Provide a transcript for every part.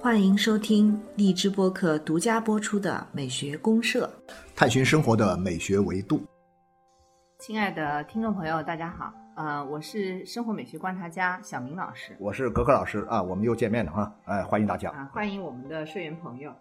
欢迎收听荔枝播客独家播出的《美学公社》，探寻生活的美学维度。亲爱的听众朋友，大家好，呃，我是生活美学观察家小明老师我是格格老师啊，我们又见面了哈，哎，欢迎大家。啊，欢迎我们的社员朋友。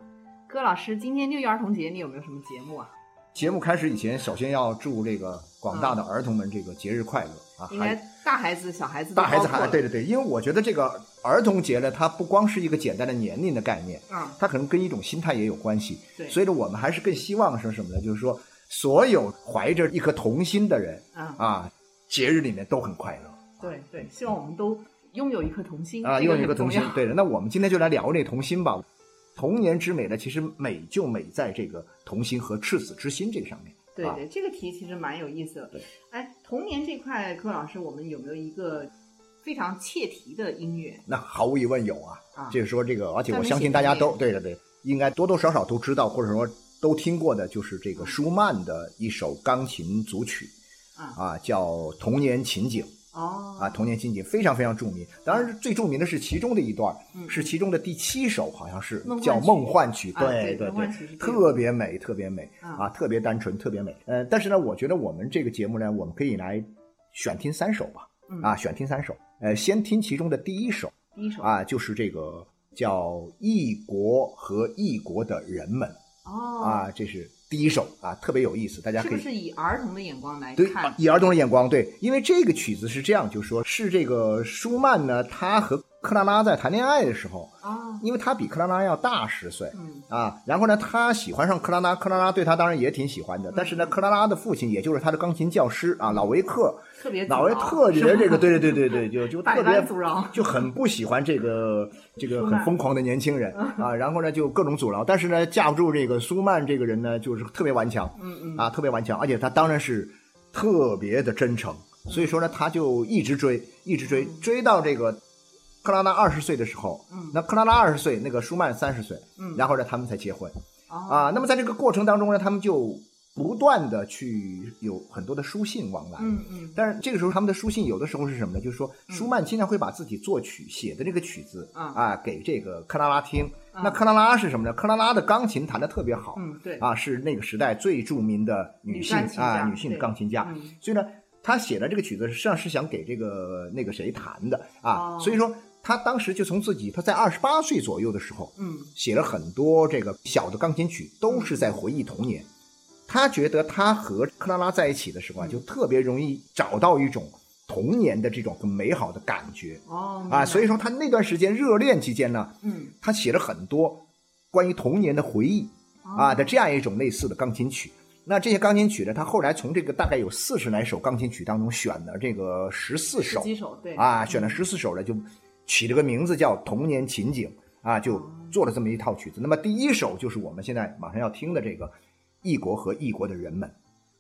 柯老师，今天六一儿童节，你有没有什么节目啊？节目开始以前，首先要祝这个广大的儿童们这个节日快乐啊！应该还大孩子、小孩子都大孩子还对对对，因为我觉得这个儿童节呢，它不光是一个简单的年龄的概念，嗯，它可能跟一种心态也有关系。对所以呢，我们还是更希望是什么呢？就是说，所有怀着一颗童心的人嗯，啊，节日里面都很快乐。对对，希望我们都拥有一颗童心啊，拥有一颗童心。对的，那我们今天就来聊那童心吧。童年之美呢，其实美就美在这个童心和赤子之心这个上面。啊对对，这个题其实蛮有意思的对。哎，童年这块，柯老师，我们有没有一个非常切题的音乐那毫无疑问有啊，啊？就是说这个，而且我相信大家都对对对，应该多多少少都知道，或者说都听过的，就是这个舒曼的一首钢琴组曲啊啊，叫《童年情景》哦啊，《童年情景》非常非常著名。当然，最著名的是其中的一段，嗯是其中的第七首，好像是叫《梦幻曲》。啊对对对特别美，特别美啊啊，特别单纯，特别美。呃，但是呢，我觉得我们这个节目呢，我们可以来选听三首吧。嗯啊，选听三首。呃，先听其中的第一首第一首啊，就是这个叫《异国和异国的人们》哦啊，这是第一首啊，特别有意思，大家可以是不是以儿童的眼光来对看？以儿童的眼光对，因为这个曲子是这样，就是说是这个舒曼呢，他和克拉拉在谈恋爱的时候，啊，因为他比克拉拉要大十岁。嗯。啊，然后呢，他喜欢上克拉拉，克拉拉对他当然也挺喜欢的，但是呢，克拉拉的父亲，也就是他的钢琴教师啊，老维克，特别老维特别是吧这个，对对对对对，就 就特别阻挠。就很不喜欢这个这个很疯狂的年轻人啊，然后呢就各种阻挠，但是呢架不住这个苏曼这个人呢就是特别顽强，嗯嗯。啊特别顽强，而且他当然是特别的真诚，所以说呢他就一直追，一直追，追到这个克拉拉二十岁的时候，嗯那克拉拉二十岁，那个舒曼三十岁，嗯然后呢他们才结婚。哦啊，那么在这个过程当中呢，他们就不断的去有很多的书信往来。嗯嗯但是这个时候，他们的书信有的时候是什么呢？就是说，舒曼经常会把自己作曲写的这个曲子啊啊给这个克拉拉听。啊那克拉拉是什么呢？克拉拉的钢琴弹得特别好，嗯对啊，是那个时代最著名的女性啊，女性的钢琴家。嗯所以呢，他写的这个曲子实际上是想给这个那个谁弹的啊。哦所以说，他当时就从自己他在二十八岁左右的时候，嗯。写了很多这个小的钢琴曲，都是在回忆童年。他觉得他和克拉拉在一起的时候啊，嗯。就特别容易找到一种童年的这种很美好的感觉。哦啊，所以说说他那段时间热恋期间呢，嗯。他写了很多关于童年的回忆啊哦的这样一种类似的钢琴曲。那这些钢琴曲呢，他后来从这个大概有四十来首钢琴曲当中选了这个十四首。几首对。啊，选嗯。了十四首呢，就起了个名字叫《童年情景》啊，就做了这么一套曲子。那么第一首就是我们现在马上要听的这个《异国和异国的人们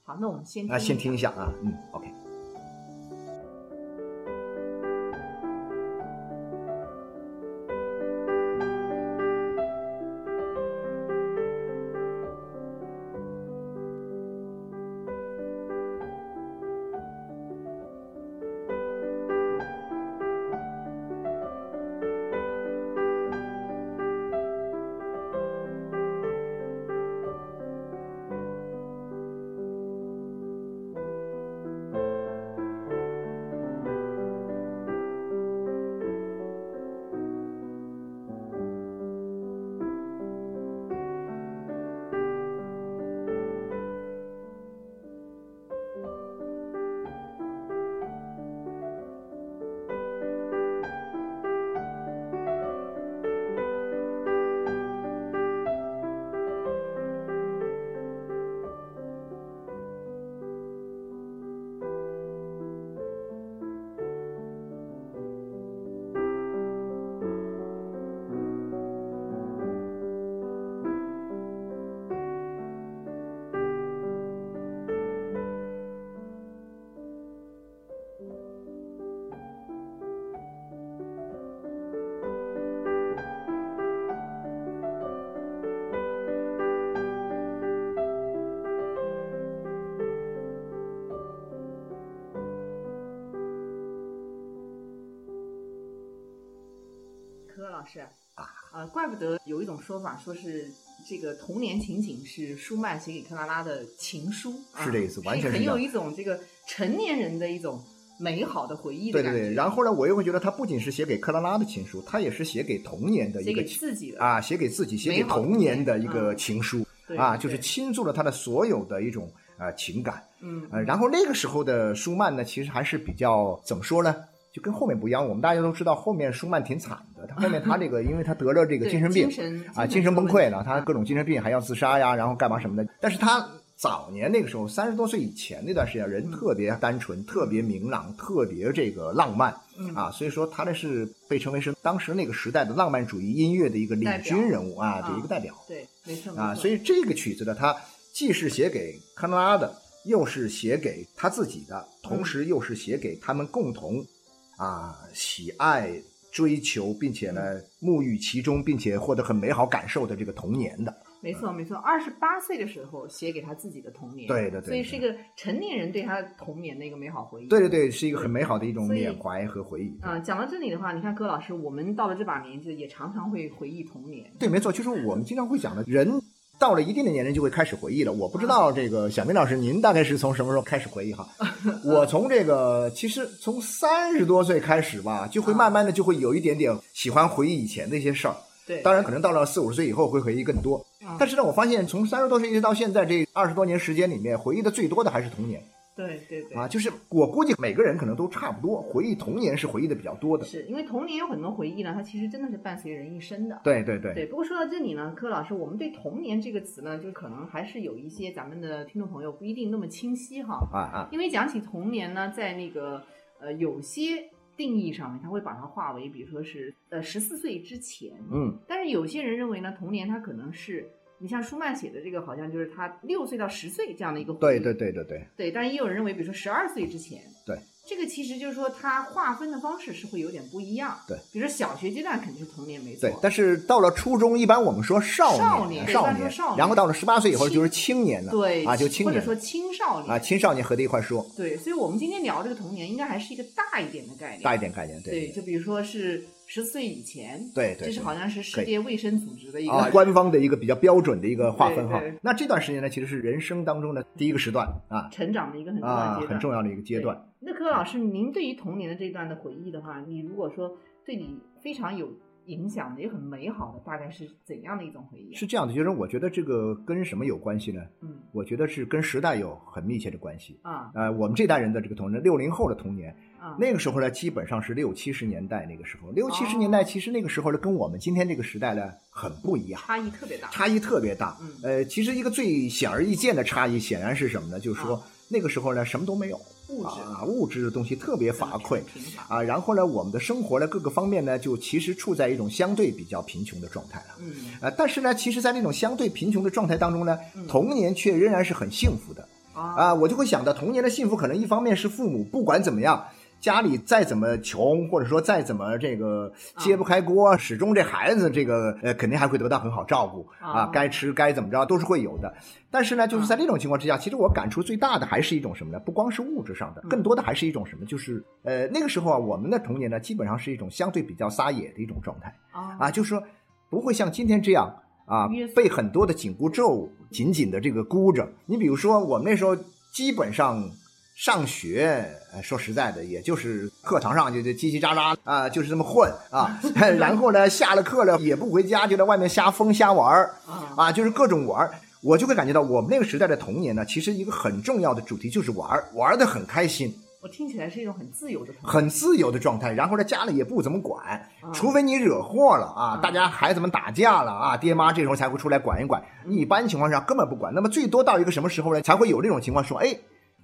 好，那我们先》啊，先听一下下啊，嗯，OK。《师啊，呃，怪不得有一种说法，说是这个童年情景是舒曼写给克拉拉的情书，是这意思，完全是很有一种这个成年人的一种美好的回忆对对对，然后呢，我又会觉得他不仅是写给克拉拉的情书，他也是写给童年的一个自己的啊，写给自己，写给童年的一个情书啊，就是倾注了他的所有的一种呃情感，嗯，呃，然后那个时候的舒曼呢，其实还是比较怎么说呢？就跟后面不一样，我们大家都知道，后面舒曼挺惨的。他后面他这个，因为他得了这个精神病啊，精神崩溃了，他各种精神病，还要自杀呀，然后干嘛什么的。但是他早年那个时候，三十多岁以前那段时间，人特别单纯，特别明朗，特别这个浪漫啊。所以说，他那是被称为是当时那个时代的浪漫主义音乐的一个领军人物啊，这一个代表。对，没错啊。所以这个曲子呢，他既是写给康纳拉的，又是写给他自己的，同时又是写给他们共同。啊，喜爱、追求，并且呢，沐浴其中，并且获得很美好感受的这个童年的，没错没错。二十八岁的时候写给他自己的童年，对对对，所以是一个成年人对他童年的一个美好回忆。对对对，是一个很美好的一种缅怀和回忆。啊，讲到这里的话，你看葛老师，我们到了这把年纪，也常常会回忆童年。对，没错，就是我们经常会讲的人。到了一定的年龄就会开始回忆了。我不知道这个小明老师，您大概是从什么时候开始回忆哈？我从这个其实从三十多岁开始吧，就会慢慢的就会有一点点喜欢回忆以前的一些事儿。对，当然可能到了四五十岁以后会回忆更多。但是呢，我发现从三十多岁一直到现在这二十多年时间里面，回忆的最多的还是童年。对对对啊，就是我估计每个人可能都差不多，回忆童年是回忆的比较多的。是因为童年有很多回忆呢，它其实真的是伴随人一生的。对对对。对，不过说到这里呢，柯老师，我们对童年这个词呢，就可能还是有一些咱们的听众朋友不一定那么清晰哈。啊啊。因为讲起童年呢，在那个呃有些定义上面，他会把它划为，比如说是呃十四岁之前。嗯。但是有些人认为呢，童年它可能是。你像舒曼写的这个，好像就是他六岁到十岁这样的一个对对对对对对，但是也有人认为，比如说十二岁之前，对。这个其实就是说，他划分的方式是会有点不一样。对，比如说小学阶段肯定是童年没错。对，但是到了初中，一般我们说少年，少年，然后到了十八岁以后就是青年了。对，啊，就青年，或者说青少年啊，青少年合在一块说。对，所以我们今天聊这个童年，应该还是一个大一点的概念。大一点概念，对。对，就比如说是十岁以前。对对。这是好像是世界卫生组织的一个 官方的一个比较标准的一个划分哈。那这段时间呢，其实是人生当中的第一个时段啊，成长的一个很重要阶段，很重要的一个阶段。那柯老师，您对于童年的这段的回忆的话，你如果说对你非常有影响的，也很美好的，大概是怎样的一种回忆？是这样的，就是我觉得这个跟什么有关系呢？嗯，我觉得是跟时代有很密切的关系啊。呃，我们这代人的这个童年，六零后的童年啊，那个时候呢，基本上是六七十年代那个时候，六七十年代其实那个时候呢，跟我们今天这个时代呢很不一样，差异特别大，差异特别大。嗯，呃，其实一个最显而易见的差异，显然是什么呢？就是说那个时候呢，什么都没有。物质啊，物质的东西特别乏匮啊，然后呢，我们的生活呢各个方面呢，就其实处在一种相对比较贫穷的状态了。嗯，呃，但是呢，其实，在那种相对贫穷的状态当中呢，童年却仍然是很幸福的啊。我就会想到，童年的幸福可能一方面是父母不管怎么样。家里再怎么穷，或者说再怎么这个揭不开锅，始终这孩子这个呃肯定还会得到很好照顾啊，该吃该怎么着都是会有的。但是呢，就是在这种情况之下，其实我感触最大的还是一种什么呢？不光是物质上的，更多的还是一种什么？就是呃那个时候啊，我们的童年呢，基本上是一种相对比较撒野的一种状态啊，就是说不会像今天这样啊，被很多的紧箍咒紧紧的这个箍着。你比如说我们那时候基本上。上学，说实在的，也就是课堂上就就叽叽喳喳啊，就是这么混啊。然后呢，下了课了也不回家，就在外面瞎疯瞎玩儿啊，就是各种玩儿。我就会感觉到，我们那个时代的童年呢，其实一个很重要的主题就是玩儿，玩的很开心。我听起来是一种很自由的、很自由的状态。然后呢，家里也不怎么管，除非你惹祸了啊，大家孩子们打架了啊，爹妈这时候才会出来管一管。一般情况下根本不管。那么最多到一个什么时候呢，才会有这种情况说，哎。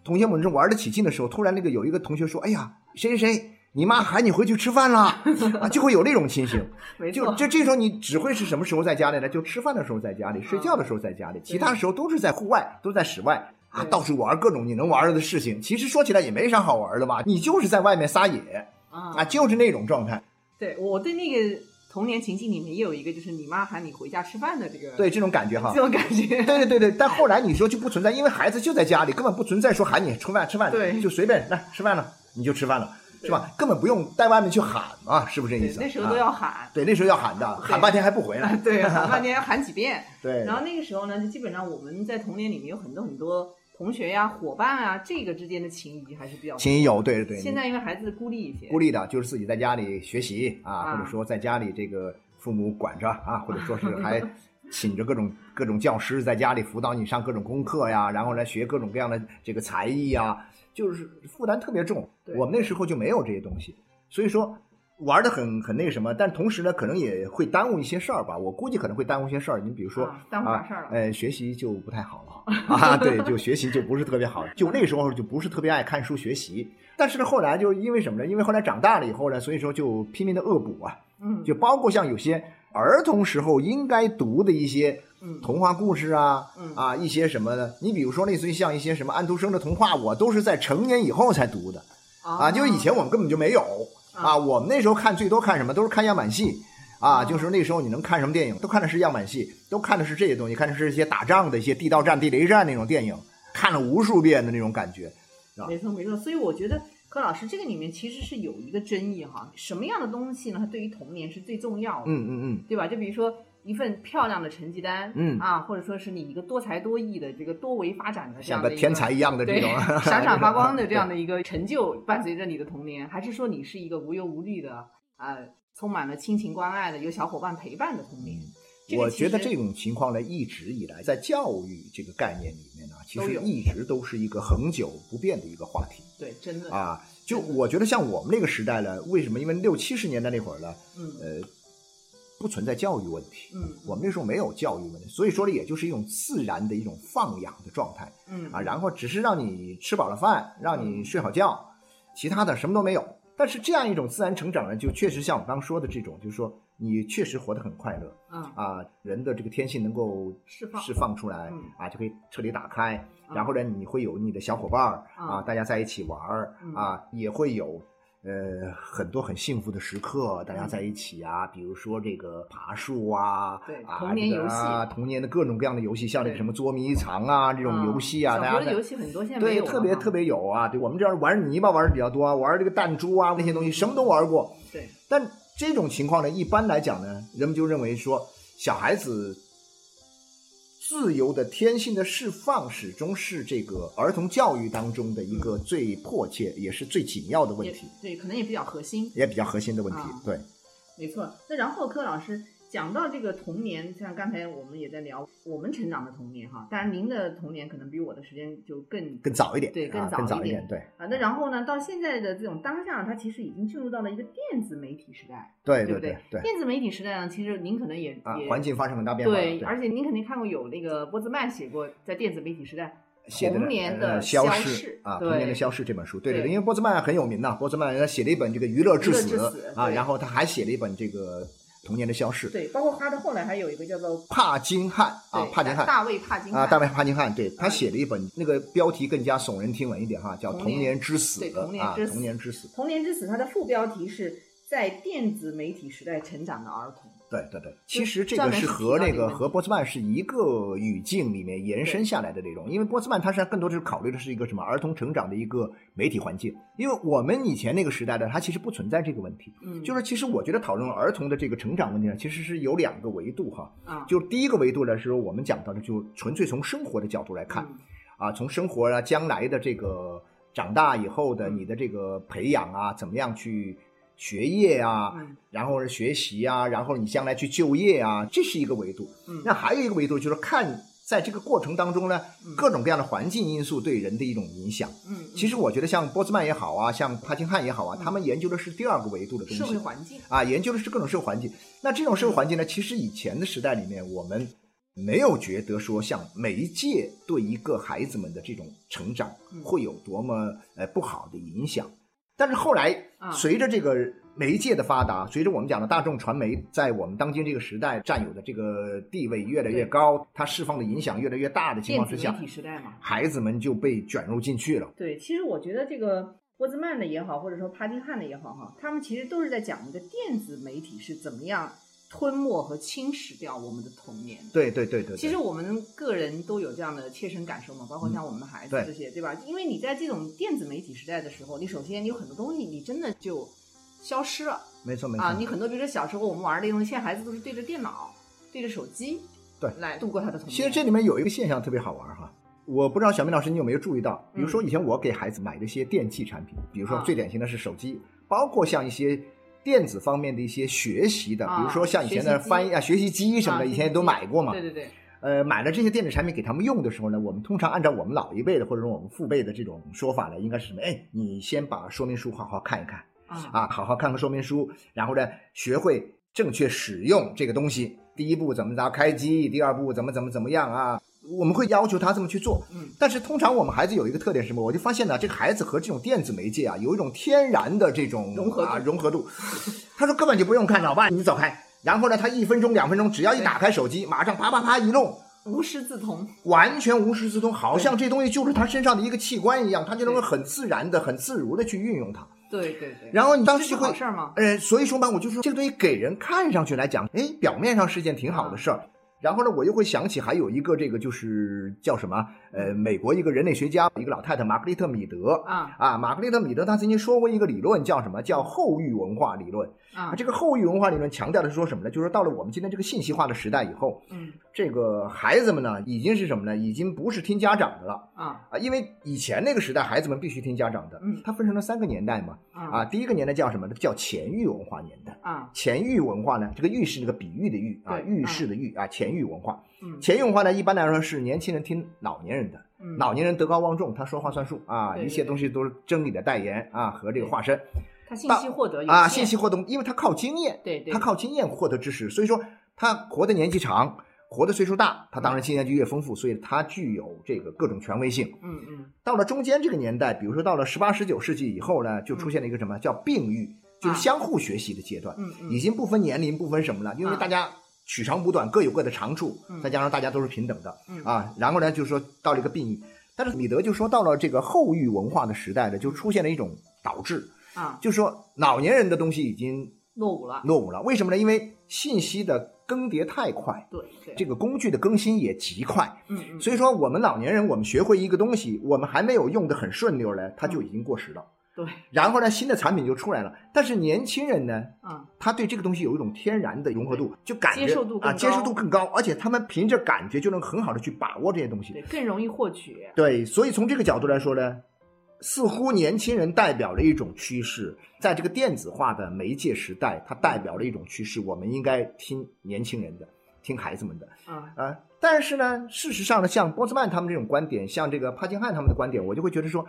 同学们正玩得起劲的时候，突然那个有一个同学说：“哎呀，谁谁谁，你妈喊你回去吃饭了 啊！”就会有那种情形。就这这时候你只会是什么时候在家里呢？就吃饭的时候在家里，睡觉的时候在家里，其他时候都是在户外，都在室外啊，到处玩各种你能玩的事情。其实说起来也没啥好玩的吧，你就是在外面撒野啊，就是那种状态。对我对那个。童年情境里面也有一个，就是你妈喊你回家吃饭的这个，对这种感觉哈，这种感觉，对对对对。但后来你说就不存在，因为孩子就在家里，根本不存在说喊你吃饭吃饭，对，就随便来吃饭了，你就吃饭了。是吧？根本不用在外面去喊嘛，是不是这意思？那时候都要喊。对，那时候要喊的，喊半天还不回来。对，喊半天要喊几遍。对。然后那个时候呢，就基本上我们在童年里面有很多很多同学呀、伙伴啊，这个之间的情谊还是比较情谊有，对对。现在因为孩子孤立一些，孤立的就是自己在家里学习啊，或者说在家里这个父母管着啊，或者说是 还请着各种各种教师在家里辅导你上各种功课呀，然后来学各种各样的这个才艺呀。就是负担特别重，我们那时候就没有这些东西，所以说玩的很很那什么，但同时呢，可能也会耽误一些事儿吧。我估计可能会耽误一些事儿。你比如说啊，呃，学习就不太好了 啊，对，就学习就不是特别好，就那时候就不是特别爱看书学习。但是呢，后来就是因为什么呢？因为后来长大了以后呢，所以说就拼命的恶补啊，嗯，就包括像有些儿童时候应该读的一些。童话故事啊，啊，一些什么的，你比如说类似于像一些什么安徒生的童话，我都是在成年以后才读的，啊，就以前我们根本就没有啊，我们那时候看最多看什么，都是看样板戏，啊，就是那时候你能看什么电影，都看的是样板戏，都看的是这些东西，看的是一些打仗的一些地道战、地雷战那种电影，看了无数遍的那种感觉，没错没错，所以我觉得柯老师这个里面其实是有一个争议哈，什么样的东西呢？它对于童年是最重要的，嗯嗯嗯，对吧？就比如说。一份漂亮的成绩单，嗯啊，或者说是你一个多才多艺的这个多维发展的这样的像个天才一样的这种 闪闪发光的这样的一个成就，伴随着你的童年，还是说你是一个无忧无虑的啊，充满了亲情关爱的有小伙伴陪伴的童年？我觉得这种情况呢，一直以来在教育这个概念里面呢，其实一直都是一个恒久不变的一个话题。对，真的啊，就我觉得像我们那个时代呢，为什么？因为六七十年代那会儿呢，嗯呃。不存在教育问题，嗯，我们那时候没有教育问题，所以说呢，也就是一种自然的一种放养的状态，嗯啊，然后只是让你吃饱了饭，让你睡好觉，其他的什么都没有。但是这样一种自然成长呢，就确实像我刚说的这种，就是说你确实活得很快乐，嗯。啊，人的这个天性能够释放释放出来，啊，就可以彻底打开，然后呢，你会有你的小伙伴啊，大家在一起玩儿啊，也会有。呃，很多很幸福的时刻，大家在一起啊，比如说这个爬树啊，对，童年游戏，啊童年的各种各样的游戏，像那个什么捉迷藏啊这种游戏啊，大家的游戏很多，现在对，特别特别有啊。对我们这儿玩泥巴玩的比较多，啊玩这个弹珠啊那些东西，什么都玩过。对，但这种情况呢，一般来讲呢，人们就认为说小孩子。自由的天性的释放，始终是这个儿童教育当中的一个最迫切，也是最紧要的问题。对，可能也比较核心，也比较核心的问题。对，没错。那然后柯老师。讲到这个童年，像刚才我们也在聊我们成长的童年哈，当然您的童年可能比我的时间就更更早一点，对，更早一点，对啊。那然后呢，到现在的这种当下，它其实已经进入到了一个电子媒体时代，对对不对？对，电子媒体时代呢，其实您可能也啊，环境发生很大变化，对，而且您肯定看过有那个波兹曼写过在电子媒体时代童年的消逝啊，童年的消逝这本书，对对对，因为波兹曼很有名呐，波兹曼他写了一本这个娱乐至死啊，然后他还写了一本这个。童年的消逝，对，包括他的后来还有一个叫做帕金汉啊，帕金汉，大卫帕金啊，大卫帕金汉，对他写了一本，那个标题更加耸人听闻一点哈，叫《童年之死》啊，童年之死，童年之死，它的副标题是在电子媒体时代成长的儿童。对对对，其实这个是和那个和波斯曼是一个语境里面延伸下来的内容，因为波斯曼他是更多的是考虑的是一个什么儿童成长的一个媒体环境，因为我们以前那个时代的它其实不存在这个问题，嗯，就是其实我觉得讨论儿童的这个成长问题呢，其实是有两个维度哈，啊，就第一个维度呢是我们讲到的就纯粹从生活的角度来看，啊，从生活啊将来的这个长大以后的你的这个培养啊，怎么样去。学业啊，然后是学习啊，然后你将来去就业啊，这是一个维度。那还有一个维度就是看在这个过程当中呢，各种各样的环境因素对人的一种影响。嗯，其实我觉得像波兹曼也好啊，像帕金汉也好啊，他们研究的是第二个维度的东西，社会环境啊，研究的是各种社会环境。那这种社会环境呢，其实以前的时代里面，我们没有觉得说像媒介对一个孩子们的这种成长会有多么呃不好的影响。但是后来，随着这个媒介的发达，随着我们讲的大众传媒在我们当今这个时代占有的这个地位越来越高，它释放的影响越来越大的情况之下，媒体时代嘛，孩子们就被卷入进去了。对，其实我觉得这个波兹曼的也好，或者说帕金汉的也好，哈，他们其实都是在讲一个电子媒体是怎么样吞没和侵蚀掉我们的童年。对对对对，其实我们个人都有这样的切身感受嘛，包括像我们的孩子这些，对吧？因为你在这种电子媒体时代的时候，你首先你有很多东西你真的就消失了没错没错啊，你很多比如说小时候我们玩的东西，现在孩子都是对着电脑、对着手机，对来度过他的童年。其实这里面有一个现象特别好玩哈，我不知道小明老师你有没有注意到，比如说以前我给孩子买的一些电器产品，比如说啊最典型的是手机，包括像一些电子方面的一些学习的，啊比如说像以前的翻译啊、学习机什么的，啊以前也都买过嘛。对对对，呃，买了这些电子产品给他们用的时候呢，我们通常按照我们老一辈的或者说我们父辈的这种说法呢，应该是什么？哎，你先把说明书好好看一看啊啊，好好看看说明书，然后呢，学会正确使用这个东西。第一步怎么着开机，第二步怎么怎么怎么样啊？我们会要求他这么去做。嗯，但是通常我们孩子有一个特点是什么？我就发现呢，这个孩子和这种电子媒介啊，有一种天然的这种融合度啊融合度。他说根本就不用看，老爸你走开。然后呢，他一分钟两分钟，只要一打开手机，马上啪啪啪一弄，无师自通。完全无师自通，好像这东西就是他身上的一个器官一样，他就能够很自然的、很自如的去运用它。对对对，然后你当时就会好事儿吗？呃，所以说嘛，我就说这个东西给人看上去来讲，哎，表面上是件挺好的事儿。然后呢，我又会想起还有一个这个就是叫什么？呃，美国一个人类学家，一个老太太玛格丽特米德啊啊，玛格丽特米德她曾经说过一个理论，叫什么？叫后域文化理论。啊，这个后育文化理论强调的是说什么呢？就是说到了我们今天这个信息化的时代以后，嗯这个孩子们呢，已经是什么呢？已经不是听家长的了。啊啊，因为以前那个时代，孩子们必须听家长的。嗯它分成了三个年代嘛。啊啊，第一个年代叫什么呢？叫前域文化年代。啊前域文化呢，这个域是那个比喻的喻啊，对喻式的喻啊，前域文化。嗯前域文化呢，一般来说是年轻人听老年人的，嗯老年人德高望重，他说话算数啊，一切东西都是真理的代言啊和这个化身他信息获得啊，信息获得，因为他靠经验，对对。他靠经验获得知识，所以说他活的年纪长，活的岁数大，他当然经验就越丰富，所以他具有这个各种权威性。嗯嗯。到了中间这个年代，比如说到了十八、十九世纪以后呢，就出现了一个什么叫并育，就是相互学习的阶段，嗯嗯。已经不分年龄、不分什么了，因为啊。大家取长补短，各有各的长处，嗯。再加上大家都是平等的嗯。啊。然后呢，就是说到了一个并育，但是米德就说到了这个后育文化的时代呢，就出现了一种导致，啊，就是说老年人的东西已经落伍了。落伍了。为什么呢？因为信息的更迭太快，对对，这个工具的更新也极快。嗯嗯，所以说，我们老年人，我们学会一个东西，我们还没有用得很顺溜呢，它就已经过时了。对然后呢，新的产品就出来了。但是年轻人呢，啊他对这个东西有一种天然的融合度，就感觉接受度啊，接受度更高，而且他们凭着感觉就能很好的去把握这些东西。对更容易获取。对，所以从这个角度来说呢，似乎年轻人代表了一种趋势，在这个电子化的媒介时代，它代表了一种趋势，我们应该听年轻人的，听孩子们的。啊啊，但是呢，事实上呢，像波斯曼他们这种观点，像这个帕金汉他们的观点，我就会觉得说，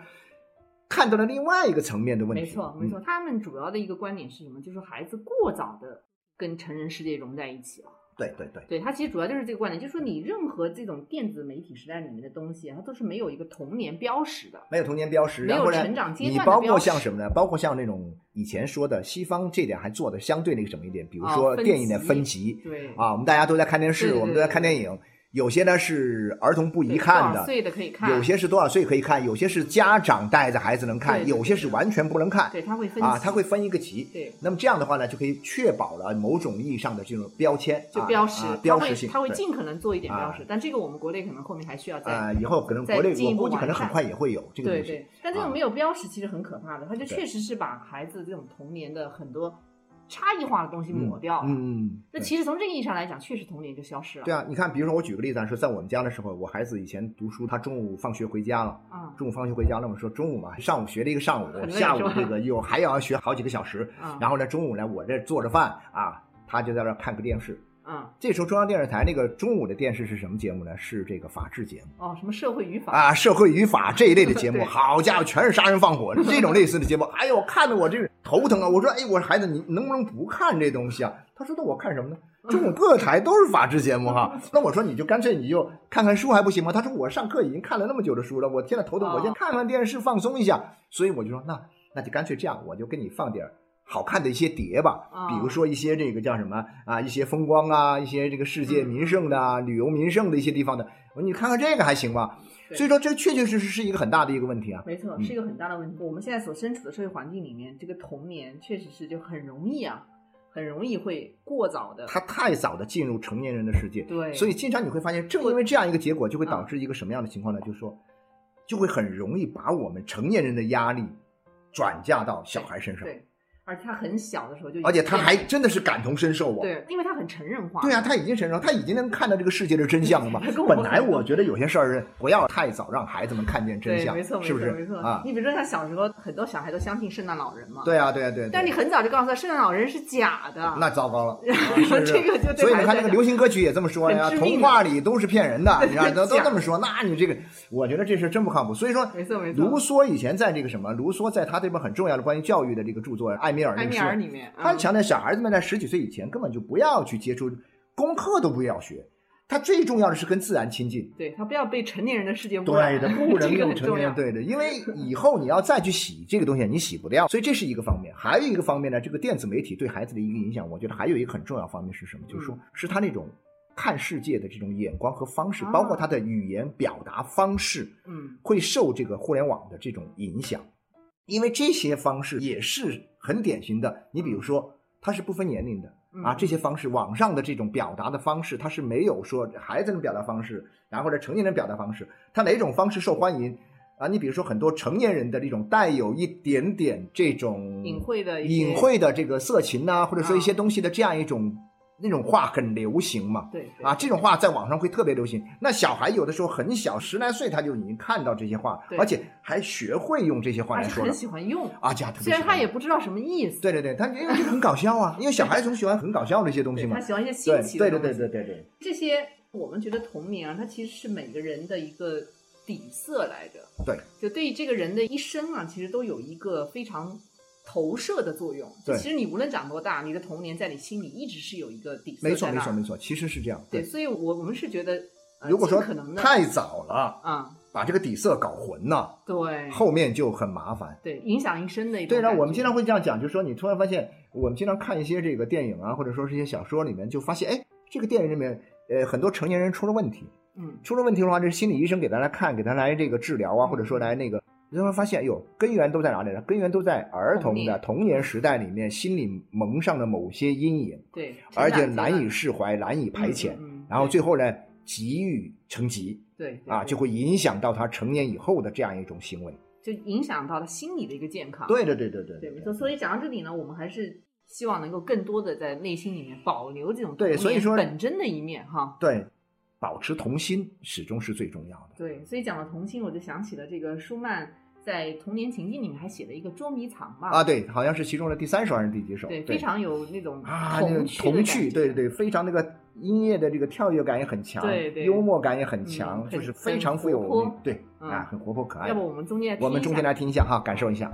看到了另外一个层面的问题。没错没错，他们主要的一个观点是什么？就是孩子过早的跟成人世界融在一起了。嗯对对对，对他其实主要就是这个观点，就是说你任何这种电子媒体时代里面的东西啊，它都是没有一个童年标识的。没有童年标识，没有然后呢，成长阶你包段标识括像什么呢？包括像那种以前说的西方这点还做的相对那个什么一点，比如说电影的级分级对啊，我们大家都在看电视，对对我们都在看电影，有些呢是儿童不宜看的，多少岁的可以看，有些是多少岁可以看，有些是家长带着孩子能看，有些是完全不能看。对他会分啊，级它会分一个级。对那么这样的话呢，就可以确保了某种意义上的这种标签，啊就标识，啊标识性。他会对尽可能做一点标识啊，但这个我们国内可能后面还需要再啊，以后可能国内我估计可能很快也会有这个东西。对对，但这种啊没有标识其实很可怕的，他就确实是把孩子这种童年的很多差异化的东西抹掉了。嗯那其实从这个意义上来讲，确实童年就消失了。对啊，你看，比如说我举个例子啊，说在我们家的时候，我孩子以前读书，他中午放学回家了，啊中午放学回家，那么说中午嘛，上午学了一个上午下午这个又还要学好几个小时，啊然后呢，中午呢，我这做着饭啊，他就在那看个电视。啊这时候中央电视台那个中午的电视是什么节目呢？是这个法制节目哦，什么社会与法啊，社会与法这一类的节目。好家伙，全是杀人放火这种类似的节目。哎呦，看得我这头疼啊！我说，哎，我说孩子，你能不能不看这东西啊？他说，那我看什么呢？中午各台都是法制节目哈。那我说，你就干脆你就看看书还不行吗？他说，我上课已经看了那么久的书了，我现在头疼，哦我先看看电视放松一下。所以我就说，那那就干脆这样，我就给你放点儿好看的一些碟吧，哦比如说一些这个叫什么啊，一些风光啊，一些这个世界名胜的啊、旅游名胜的一些地方的，我说你看看这个还行吧。所以说，这确确实实是一个很大的一个问题啊。没错，嗯是一个很大的问题。我们现在所身处的社会环境里面，这个童年确实是就很容易啊，很容易会过早的，他太早的进入成年人的世界，对，所以经常你会发现，正因为这样一个结果，就会导致一个什么样的情况呢？就是说，就会很容易把我们成年人的压力转嫁到小孩身上。对。而且他很小的时候就，而且他还真的是感同身受啊。对，因为他很成人化。对啊，他已经成人，他已经能看到这个世界的真相了嘛。本来我觉得有些事儿不要太早让孩子们看见真相，没错，是不是？没错啊。你比如说他小时候，很多小孩都相信圣诞老人嘛。对啊，对啊，对。但你很早就告诉他圣诞老人是假的，那糟糕了。然后这个就所以你看那个流行歌曲也这么说呀，童话里都是骗人的，你看都都这么说，那你这个，我觉得这事真不靠谱。所以说，没错没错。卢梭以前在这个什么，卢梭在他这本很重要的关于教育的这个著作《艾米尔》艾米尔里面。他强调小孩子们在十几岁以前根本就不要去接触功课，都不要学。他最重要的是跟自然亲近。对他不要被成年人的世界污染。对的，不能用成年人。对的，因为以后你要再去洗这个东西，你洗不掉。所以这是一个方面。还有一个方面呢，这个电子媒体对孩子的一个影响，我觉得还有一个很重要方面是什么？就是说，是他那种看世界的这种眼光和方式，包括他的语言表达方式，嗯，会受这个互联网的这种影响。因为这些方式也是很典型的。你比如说。它是不分年龄的啊，这些方式，网上的这种表达的方式，它是没有说孩子的表达方式，然后呢成年人表达方式，它哪种方式受欢迎啊？你比如说很多成年人的这种带有一点点这种隐晦的隐晦的这个色情呐，或者说一些东西的这样一种。那种话很流行嘛？对啊，这种话在网上会特别流行。那小孩有的时候很小，十来岁他就已经看到这些话，而且还学会用这些话来说很喜欢用啊，这样特别。虽然他也不知道什么意思。对对对，他因为这个很搞笑啊，因为小孩总喜欢很搞笑的一些东西嘛。他喜欢一些新奇的。对对对对对对。这些我们觉得童年啊，它其实是每个人的一个底色来着。对。就对于这个人的一生啊，其实都有一个非常。投射的作用，对，其实你无论长多大，你的童年在你心里一直是有一个底色没错，没错，没错，其实是这样。对，所以我我们是觉得，如果说可能太早了啊，把这个底色搞混了，对，后面就很麻烦，对，影响一生的一对呢，我们经常会这样讲，就是说你突然发现，我们经常看一些这个电影啊，或者说是一些小说里面，就发现，哎，这个电影里面，呃，很多成年人出了问题，嗯，出了问题的话，这是心理医生给他来看，给他来这个治疗啊，或者说来那个。你会发现，哟，根源都在哪里呢？根源都在儿童的童年时代里面，心里蒙上的某些阴影，对，而且难以释怀，难以排遣，然后最后呢，急于成疾，对，啊，就会影响到他成年以后的这样一种行为，就影响到他心理的一个健康。对对对对对，对没错。所以讲到这里呢，我们还是希望能够更多的在内心里面保留这种对，所以说本真的一面哈。对，保持童心始终是最重要的。对，所以讲到童心，我就想起了这个舒曼。在童年情境里面还写了一个捉迷藏吧？啊，对，好像是其中的第三首还是第几首？对，非常有那种啊，那个童趣，对对对，非常那个音乐的这个跳跃感也很强，对对，幽默感也很强，就是非常富有对啊，很活泼可爱。要不我们中间我们中间来听一下哈，感受一下。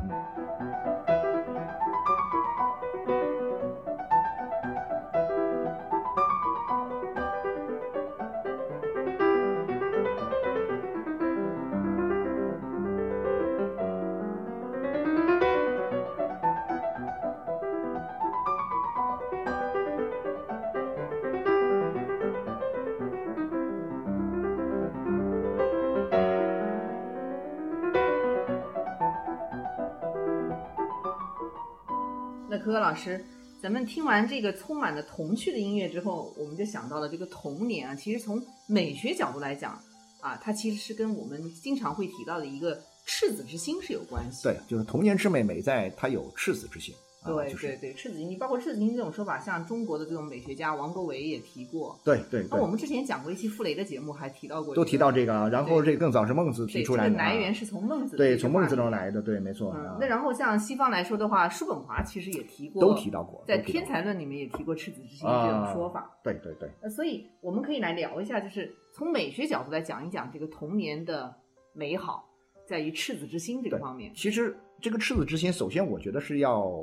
那可可老师，咱们听完这个充满了童趣的音乐之后，我们就想到了这个童年啊。其实从美学角度来讲啊，它其实是跟我们经常会提到的一个赤子之心是有关系的。对，就是童年之美，美在它有赤子之心。对对对，赤子心，你包括赤子心这种说法，像中国的这种美学家王国维也提过。对对。那我们之前讲过一期傅雷的节目，还提到过。都提到这个，然后这更早是孟子提出来的。这个来源是从孟子。对，从孟子中来的，对，没错。那然后像西方来说的话，叔本华其实也提过，都提到过，在《天才论》里面也提过赤子之心这种说法。对对对。呃，所以我们可以来聊一下，就是从美学角度来讲一讲这个童年的美好，在于赤子之心这个方面。其实这个赤子之心，首先我觉得是要。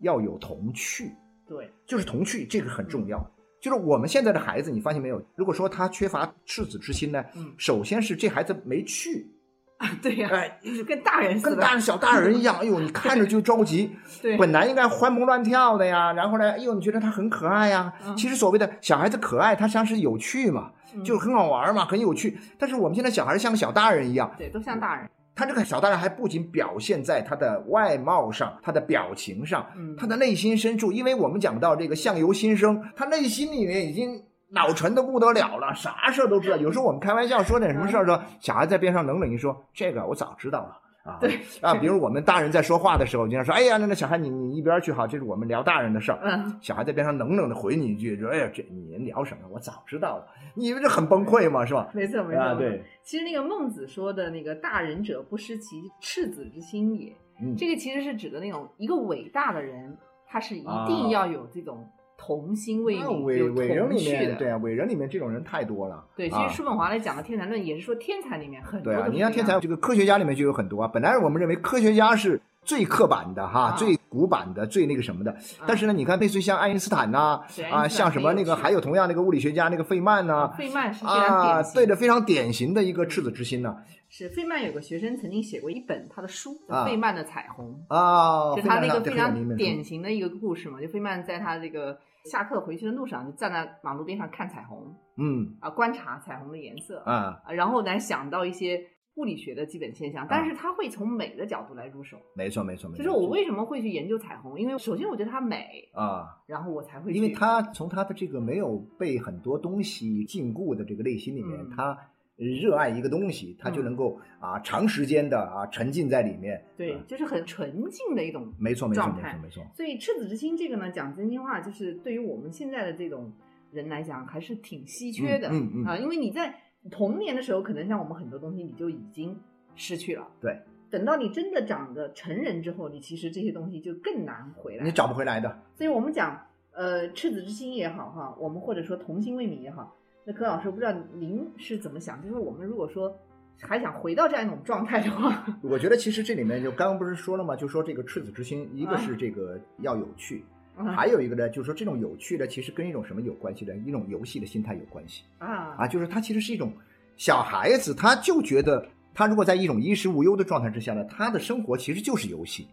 要有童趣，对，就是童趣，这个很重要。就是我们现在的孩子，你发现没有？如果说他缺乏赤子之心呢，嗯，首先是这孩子没趣啊，对呀，哎，跟大人跟大人小大人一样，哎呦，你看着就着急。对，本来应该欢蹦乱跳的呀，然后呢，哎呦，你觉得他很可爱呀？其实所谓的小孩子可爱，他像是有趣嘛，就很好玩嘛，很有趣。但是我们现在小孩像个小大人一样，对，都像大人。他这个小大人还不仅表现在他的外貌上、他的表情上，嗯他的内心深处，因为我们讲到这个相由心生，他内心里面已经脑沉的不得了了，啥事儿都知道。有时候我们开玩笑说点什么事儿，说小孩在边上冷冷一说：“这个我早知道了。”啊，对啊，比如我们大人在说话的时候，经常说：“哎呀，那那小孩你你一边去哈，这是我们聊大人的事儿。”嗯，小孩在边上冷冷的回你一句，说：“哎呀，这你聊什么？我早知道了。”你以为这很崩溃吗？是吧？没错没错。啊，对，其实那个孟子说的那个“大人者不失其赤子之心也”，嗯，这个其实是指的那种一个伟大的人，他是一啊定要有这种童心未那泯、有伟伟人里面，的。对啊，伟人里面这种人太多了。对，其啊实叔本华来讲的天才论也是说天才里面很多对啊，你像天才这个科学家里面就有很多啊。本来我们认为科学家是最刻板的哈，啊。最古板的，最那个什么的。但是呢，你看类似于像爱因斯坦呐、啊，像什么那个，还有同样那个物理学家那个费曼呐、费曼是非常啊典，型对的，非常典型的一个赤子之心呢是费曼有个学生曾经写过一本他的书叫啊《费曼的彩虹》，啊，就他那个非非常常典典型的一个故事嘛，就费曼在他这个下课回去的路上，就站在马路边上看彩虹嗯。啊，观察彩虹的颜色啊，啊，然后来想到一些物理学的基本现象，但是他会从美的角度来入手。没错没错没错。就是我为什么会去研究彩虹？因为首先我觉得它美，啊，然后我才会去。因为它从他的这个没有被很多东西禁锢的这个内心里面，嗯他热爱一个东西，他就能够啊长时间的啊沉浸在里面。对，啊就是很纯净的一种没错没错没错没错。所以赤子之心这个呢，讲真心话，就是对于我们现在的这种人来讲，还是挺稀缺的。嗯嗯嗯啊，因为你在童年的时候，可能像我们很多东西你就已经失去了。对，等到你真的长得成人之后，你其实这些东西就更难回来。你找不回来的。所以我们讲，呃，赤子之心也好哈，我们或者说童心未泯也好，那柯老师，不知道您是怎么想？就是我们如果说还想回到这样一种状态的话，我觉得其实这里面就刚刚不是说了吗？就说这个赤子之心，一个是这个要有趣，嗯还有一个呢，就是说这种有趣的，其实跟一种什么有关系呢？一种游戏的心态有关系啊啊，就是他其实是一种小孩子，他就觉得他如果在一种衣食无忧的状态之下呢，他的生活其实就是游戏。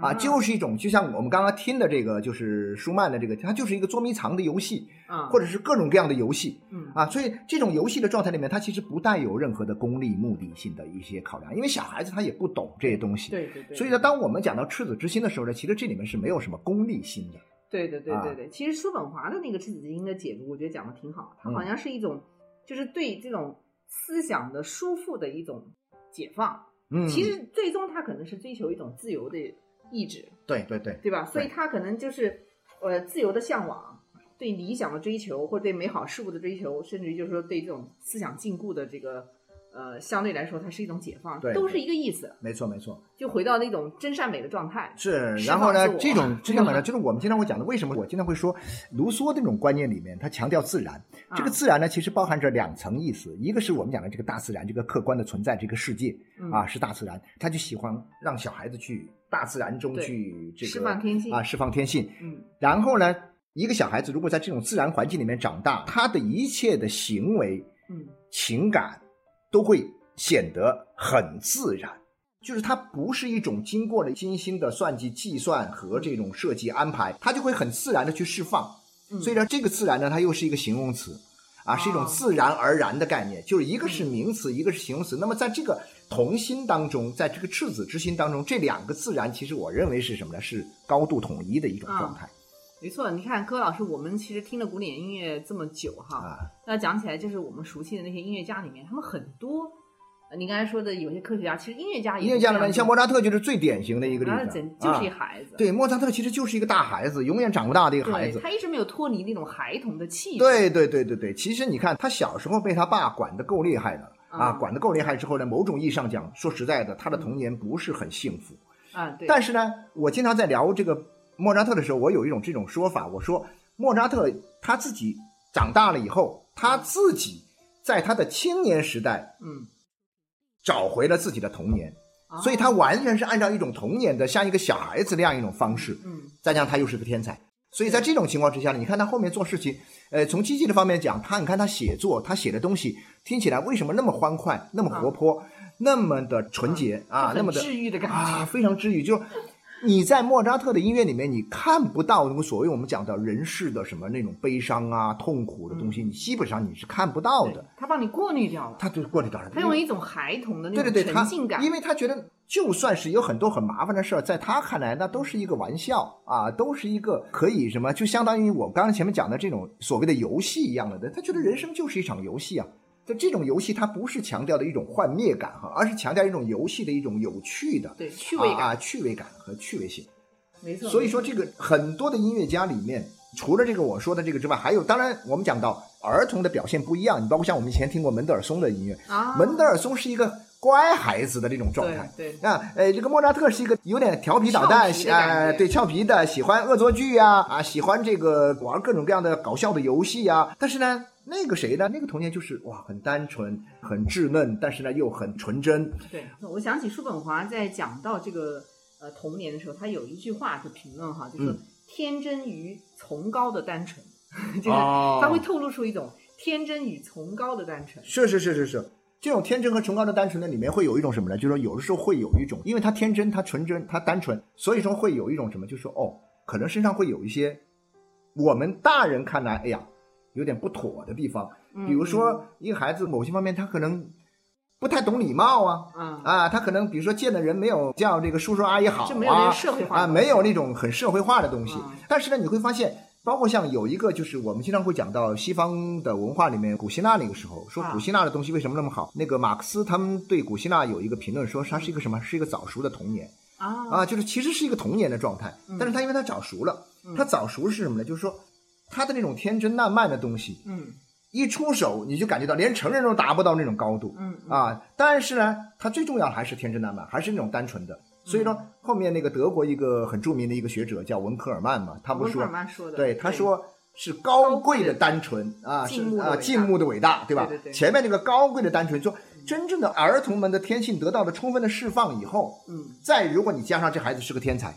啊，就是一种，就像我们刚刚听的这个，就是舒曼的这个，它就是一个捉迷藏的游戏，啊，或者是各种各样的游戏嗯啊。所以这种游戏的状态里面，它其实不带有任何的功利目的性的一些考量，因为小孩子他也不懂这些东西。对对对，所以呢，当我们讲到赤子之心的时候呢，其实这里面是没有什么功利心的。对对对啊对对，其实叔本华的那个赤子之心的解读，我觉得讲的挺好，它嗯好像是一种，就是对这种思想的束缚的一种解放。嗯，其实最终他可能是追求一种自由的意志，对对对，对吧？所以他可能就是呃自由的向往，对理想的追求，或者对美好事物的追求，甚至于就是说对这种思想禁锢的这个呃，相对来说它是一种解放，对都是一个意思，没错没错。就回到那种真善美的状态。是，然后呢这种 真善美呢，就是我们经常会讲的，为什么我经常会说，卢梭那种观念里面，他强调自然。这个啊自然呢，其实包含着两层意思，一个是我们讲的这个大自然，这个客观的存在，这个世界嗯啊是大自然，他就喜欢让小孩子去大自然中去这个释放天性啊，释放天性。嗯然后呢，一个小孩子如果在这种自然环境里面长大，他的一切的行为、嗯情感都会显得很自然，就是它不是一种经过了精心的算计、计算和这种设计安排，它就会很自然的去释放。嗯，所以说，这个自然呢，它又是一个形容词，啊，是一种哦自然而然的概念，就是一个是名词，一个是形容词。那么在这个同心当中，在这个赤子之心当中，这两个自然，其实我认为是什么呢？是高度统一的一种状态没错，你看柯老师，我们其实听了古典音乐这么久哈，啊。那讲起来就是我们熟悉的那些音乐家里面，他们很多，呃你刚才说的有些科学家，其实音乐家也音乐家里面，像莫扎扎特就是最典型的一个例子整，就是一啊孩子，对，莫扎特其实就是一个大孩子，永远长不大的一个孩子。他一直没有脱离那种孩童的气质，对对对对对，其实你看，他小时候被他爸管得够厉害的啊，嗯管得够厉害之后呢，某种意义上讲，说实在的，他的童年不是很幸福。啊，对，但是呢，我经常在聊这个莫扎特的时候，我有一种这种说法，我说莫扎特他自己长大了以后，他自己在他的青年时代嗯，找回了自己的童年，啊。所以他完全是按照一种童年的像一个小孩子那样一种方式，嗯再加上他又是个天才，所以在这种情况之下呢，你看他后面做事情，呃，从积极的方面讲，他你看他写作，他写的东西听起来为什么那么欢快，那么活泼，那么的纯洁啊，那么的治愈的感觉。啊，非常治愈，就你在莫扎特的音乐里面，你看不到那个所谓我们讲的人世的什么那种悲伤啊、痛苦的东西，你基本上你是看不到的。他帮你过滤掉了，他就过滤掉了。他用一种孩童的那种对对对，他沉浸感，因为他觉得就算是有很多很麻烦的事儿，在他看来那都是一个玩笑啊，都是一个可以什么，就相当于我刚才前面讲的这种所谓的游戏一样的。他觉得人生就是一场游戏啊。就这种游戏，它不是强调的一种幻灭感哈，而是强调一种游戏的一种有趣的对趣味感啊，趣味感和趣味性。没错。所以说，这个很多的音乐家里面，除了这个我说的这个之外，还有当然我们讲到儿童的表现不一样，你包括像我们以前听过门德尔松的音乐，啊，门德尔松是一个乖孩子的这种状态。对啊，呃，这个莫扎特是一个有点调皮捣蛋，呃，对，俏皮的，喜欢恶作剧呀，啊，喜欢这个玩各种各样的搞笑的游戏呀。但是呢，那个谁呢？那个童年就是哇，很单纯，很稚嫩，但是呢又很纯真。对，我想起叔本华在讲到这个呃童年的时候，他有一句话就评论哈，就是嗯天真与崇高的单纯，就是哦他会透露出一种天真与崇高的单纯。是是是是是，这种天真和崇高的单纯呢里面会有一种什么呢？就是说有的时候会有一种，因为他天真，他纯真，他单纯，所以说会有一种什么，就是说哦，可能身上会有一些我们大人看来，哎呀，有点不妥的地方。嗯比如说一个孩子某些方面他可能不太懂礼貌啊。嗯，啊，他可能比如说见的人没有叫这个叔叔阿姨好就没有那啊个社会化啊，没有那种很社会化的东西。嗯但是呢，你会发现，包括像有一个就是我们经常会讲到西方的文化里面，古希腊那个时候说啊古希腊的东西为什么那么好？那个马克思他们对古希腊有一个评论说，它是一个什么？是一个早熟的童年啊啊，就是其实是一个童年的状态，嗯但是他因为他早熟了，嗯他早熟是什么呢？就是说他的那种天真烂漫的东西，嗯。一出手你就感觉到连成人都达不到那种高度。嗯嗯。啊，但是呢，他最重要的还是天真烂漫，还是那种单纯的。所以说，后面那个德国一个很著名的一个学者叫文科尔曼嘛，他不是说温克尔，曼说的，对，他说是高贵的单纯啊，是啊，静穆的伟大对吧？对对对。前面那个高贵的单纯，说真正的儿童们的天性得到了充分的释放以后，嗯。再如果你加上这孩子是个天才，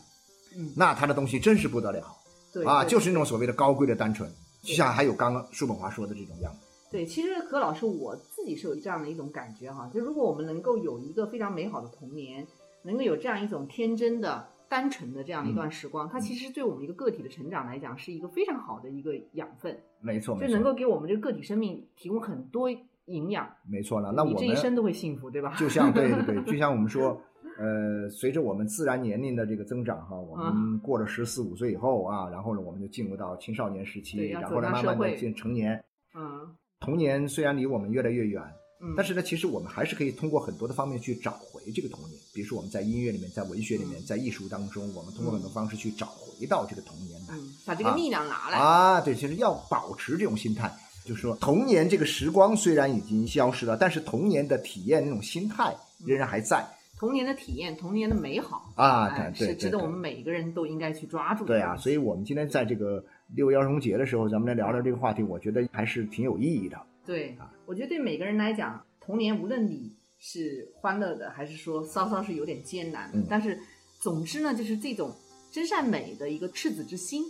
嗯，那他的东西真是不得了。啊，对啊就是那种所谓的高贵的单纯，就像还有刚刚叔本华说的这种样子。对，其实何老师我自己是有这样的一种感觉哈，就如果我们能够有一个非常美好的童年，能够有这样一种天真的、单纯的这样的一段时光，它其实对我们一个个体的成长来讲是一个非常好的一个养分，没错，就，能够给我们这个个体生命提供很多营养，没错了。那我们这一生都会幸福，对吧？就像对对对，就像我们说，呃，随着我们自然年龄的这个增长哈，我啊们过了十四五岁以后啊，然后呢，我们就进入到青少年时期，然后呢，慢慢的进成年。嗯童年虽然离我们越来越远，嗯，但是呢，其实我们还是可以通过很多的方面去找回这个童年。比如说我们在音乐里面，在文学里面，嗯在艺术当中，我们通过很多方式去找回到这个童年来。嗯，把这个力量拿来，啊，对，其实要保持这种心态，就是说童年这个时光虽然已经消失了，但是童年的体验那种心态仍然还在。童年的体验，童年的美好啊哎对对对对是值得我们每一个人都应该去抓住的。对啊，所以我们今天在这个六一儿童节的时候，咱们来聊聊这个话题，我觉得还是挺有意义的。对啊，我觉得对每个人来讲，童年无论你是欢乐的，还是说稍稍是有点艰难的，嗯但是总之呢，就是这种真善美的一个赤子之心，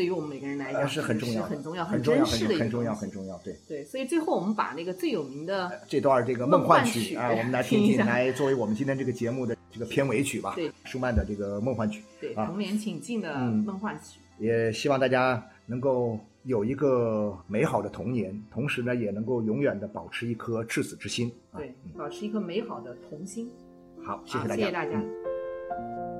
对于我们每个人来讲、呃是很重要的很重要、很重要，很珍视的一个很重要，很重要。对，对，所以最后我们把那个最有名的这段这个梦梦幻幻曲曲啊，我们来听听，来作为我们今天这个节目的这个片尾曲吧。对，舒曼的这个梦幻曲，啊对童年请进的嗯梦幻曲。也希望大家能够有一个美好的童年，同时呢，也能够永远的保持一颗赤子之心。啊对，保持一颗美好的童心。好，谢谢，大家，谢谢大家。嗯